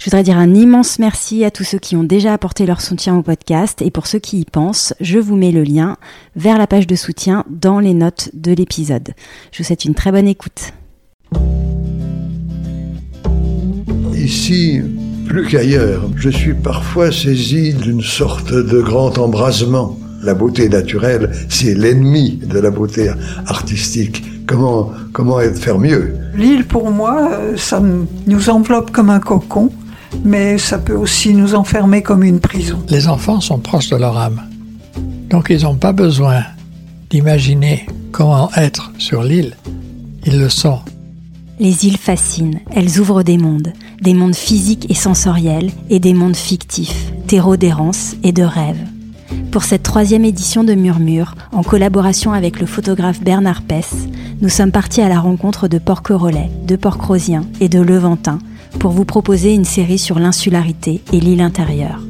Je voudrais dire un immense merci à tous ceux qui ont déjà apporté leur soutien au podcast et pour ceux qui y pensent, je vous mets le lien vers la page de soutien dans les notes de l'épisode. Je vous souhaite une très bonne écoute. Ici, plus qu'ailleurs, je suis parfois saisi d'une sorte de grand embrasement. La beauté naturelle, c'est l'ennemi de la beauté artistique. Comment, comment faire mieux? L'île, pour moi, euh, ça nous enveloppe comme un cocon mais ça peut aussi nous enfermer comme une prison. Les enfants sont proches de leur âme. Donc ils n'ont pas besoin d'imaginer comment être sur l'île. Ils le sont. Les îles fascinent, elles ouvrent des mondes, des mondes physiques et sensoriels et des mondes fictifs, terreau d'errance et de rêve. Pour cette troisième édition de Murmure, en collaboration avec le photographe Bernard Pess, nous sommes partis à la rencontre de Porquerolles, de Porquerosien et de Levantin pour vous proposer une série sur l'insularité et l'île intérieure.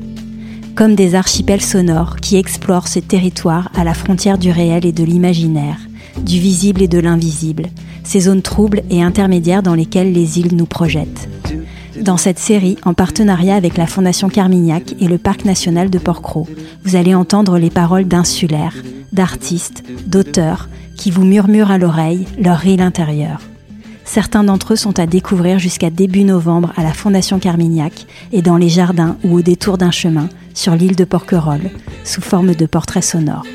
Comme des archipels sonores qui explorent ce territoire à la frontière du réel et de l'imaginaire, du visible et de l'invisible, ces zones troubles et intermédiaires dans lesquelles les îles nous projettent. Dans cette série, en partenariat avec la Fondation Carmignac et le Parc national de Porquerolles, vous allez entendre les paroles d'insulaires, d'artistes, d'auteurs qui vous murmurent à l'oreille leur île intérieure. Certains d'entre eux sont à découvrir jusqu'à début novembre à la Fondation Carmignac et dans les jardins ou au détour d'un chemin sur l'île de Porquerolles, sous forme de portraits sonores.